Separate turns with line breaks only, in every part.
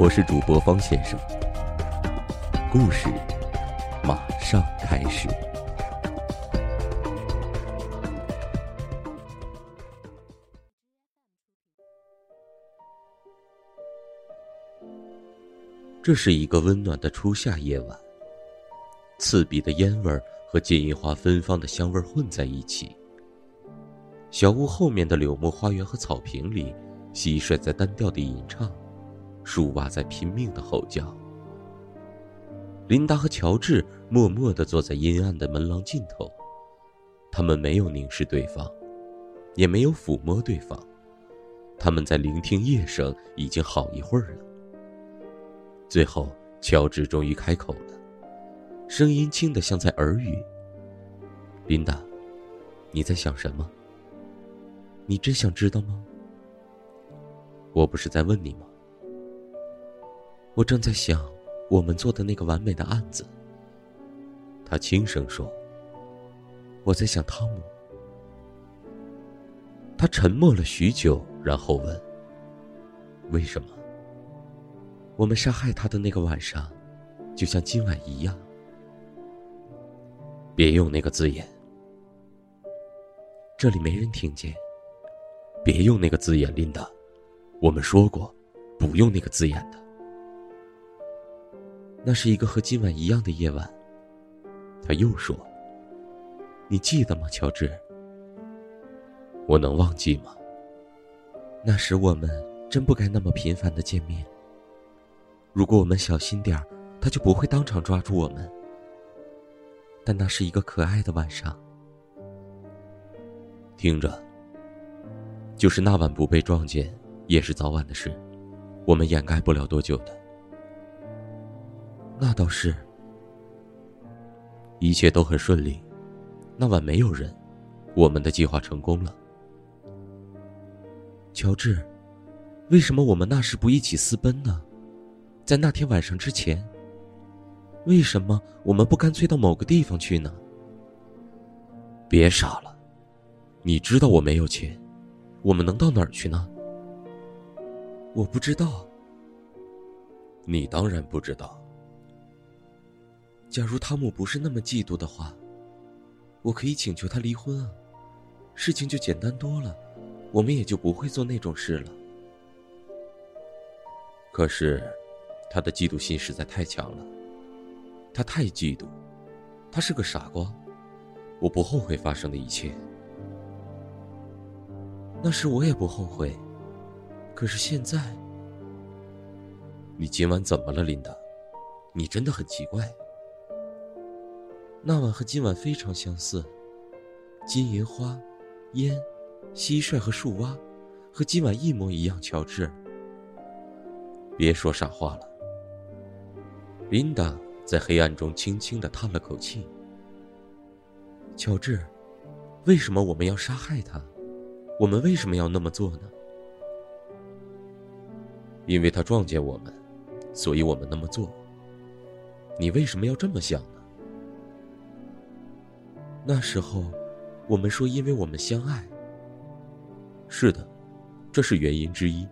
我是主播方先生，故事马上开始。这是一个温暖的初夏夜晚，刺鼻的烟味儿和金银花芬芳的香味混在一起。小屋后面的柳木花园和草坪里，蟋蟀在单调的吟唱。树蛙在拼命的吼叫。琳达和乔治默默的坐在阴暗的门廊尽头，他们没有凝视对方，也没有抚摸对方，他们在聆听夜声已经好一会儿了。最后，乔治终于开口了，声音轻得像在耳语：“琳达，你在想什么？你真想知道吗？我不是在问你吗？”我正在想，我们做的那个完美的案子。他轻声说：“我在想汤姆。”他沉默了许久，然后问：“为什么？我们杀害他的那个晚上，就像今晚一样？”别用那个字眼，这里没人听见。别用那个字眼，琳达。我们说过，不用那个字眼的。那是一个和今晚一样的夜晚。他又说：“你记得吗，乔治？我能忘记吗？那时我们真不该那么频繁的见面。如果我们小心点儿，他就不会当场抓住我们。但那是一个可爱的晚上。听着，就是那晚不被撞见，也是早晚的事，我们掩盖不了多久的。”那倒是，一切都很顺利。那晚没有人，我们的计划成功了。乔治，为什么我们那时不一起私奔呢？在那天晚上之前，为什么我们不干脆到某个地方去呢？别傻了，你知道我没有钱，我们能到哪儿去呢？我不知道。你当然不知道。假如汤姆不是那么嫉妒的话，我可以请求他离婚啊，事情就简单多了，我们也就不会做那种事了。可是，他的嫉妒心实在太强了，他太嫉妒，他是个傻瓜。我不后悔发生的一切，那时我也不后悔。可是现在，你今晚怎么了，琳达？你真的很奇怪。那晚和今晚非常相似，金银花、烟、蟋蟀和树蛙，和今晚一模一样。乔治，别说傻话了。琳达在黑暗中轻轻的叹了口气。乔治，为什么我们要杀害他？我们为什么要那么做呢？因为他撞见我们，所以我们那么做。你为什么要这么想呢？那时候，我们说，因为我们相爱。是的，这是原因之一。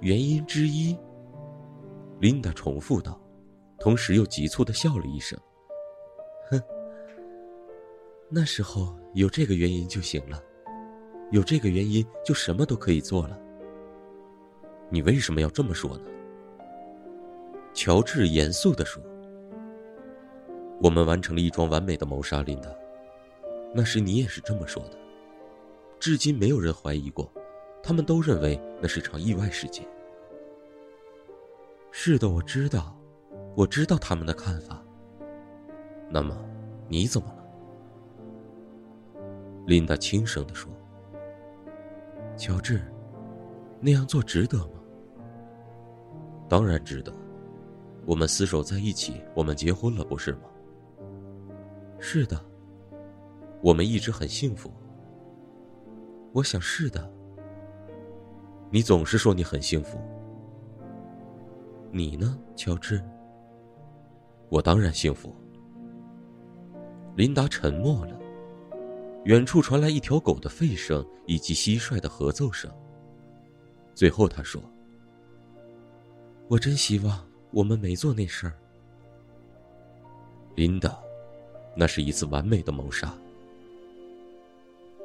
原因之一。琳达重复道，同时又急促的笑了一声。哼，那时候有这个原因就行了，有这个原因就什么都可以做了。你为什么要这么说呢？乔治严肃的说。我们完成了一桩完美的谋杀，琳达。那时你也是这么说的。至今没有人怀疑过，他们都认为那是场意外事件。是的，我知道，我知道他们的看法。那么，你怎么了？琳达轻声的说：“乔治，那样做值得吗？”当然值得。我们厮守在一起，我们结婚了，不是吗？是的。我们一直很幸福。我想是的。你总是说你很幸福。你呢，乔治？我当然幸福。琳达沉默了。远处传来一条狗的吠声以及蟋蟀的合奏声。最后，他说：“我真希望我们没做那事儿。”琳达，那是一次完美的谋杀。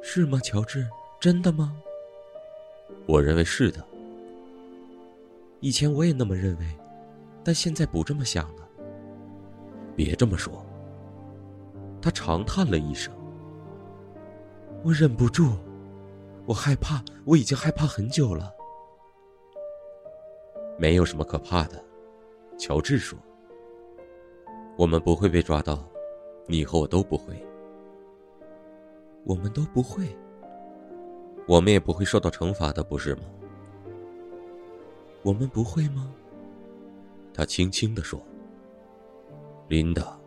是吗，乔治？真的吗？我认为是的。以前我也那么认为，但现在不这么想了。别这么说。他长叹了一声。我忍不住，我害怕，我已经害怕很久了。没有什么可怕的，乔治说。我们不会被抓到，你和我都不会。我们都不会。我们也不会受到惩罚的，不是吗？我们不会吗？他轻轻的说。琳达，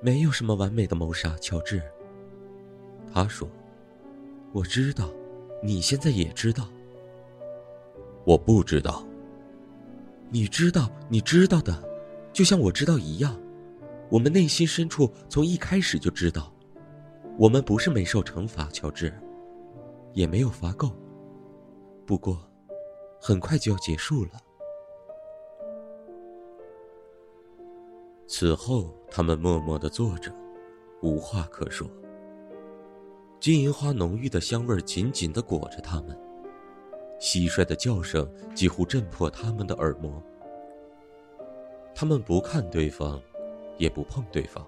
没有什么完美的谋杀，乔治。他说：“我知道，你现在也知道。我不知道。你知道，你知道的，就像我知道一样。我们内心深处从一开始就知道，我们不是没受惩罚，乔治，也没有罚够。不过，很快就要结束了。”此后，他们默默的坐着，无话可说。金银花浓郁的香味紧紧的裹着他们，蟋蟀的叫声几乎震破他们的耳膜。他们不看对方，也不碰对方，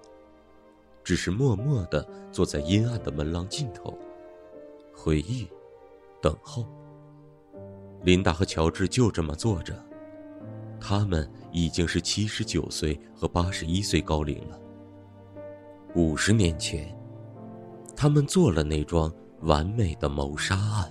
只是默默的坐在阴暗的门廊尽头，回忆，等候。琳达和乔治就这么坐着，他们已经是七十九岁和八十一岁高龄了。五十年前。他们做了那桩完美的谋杀案。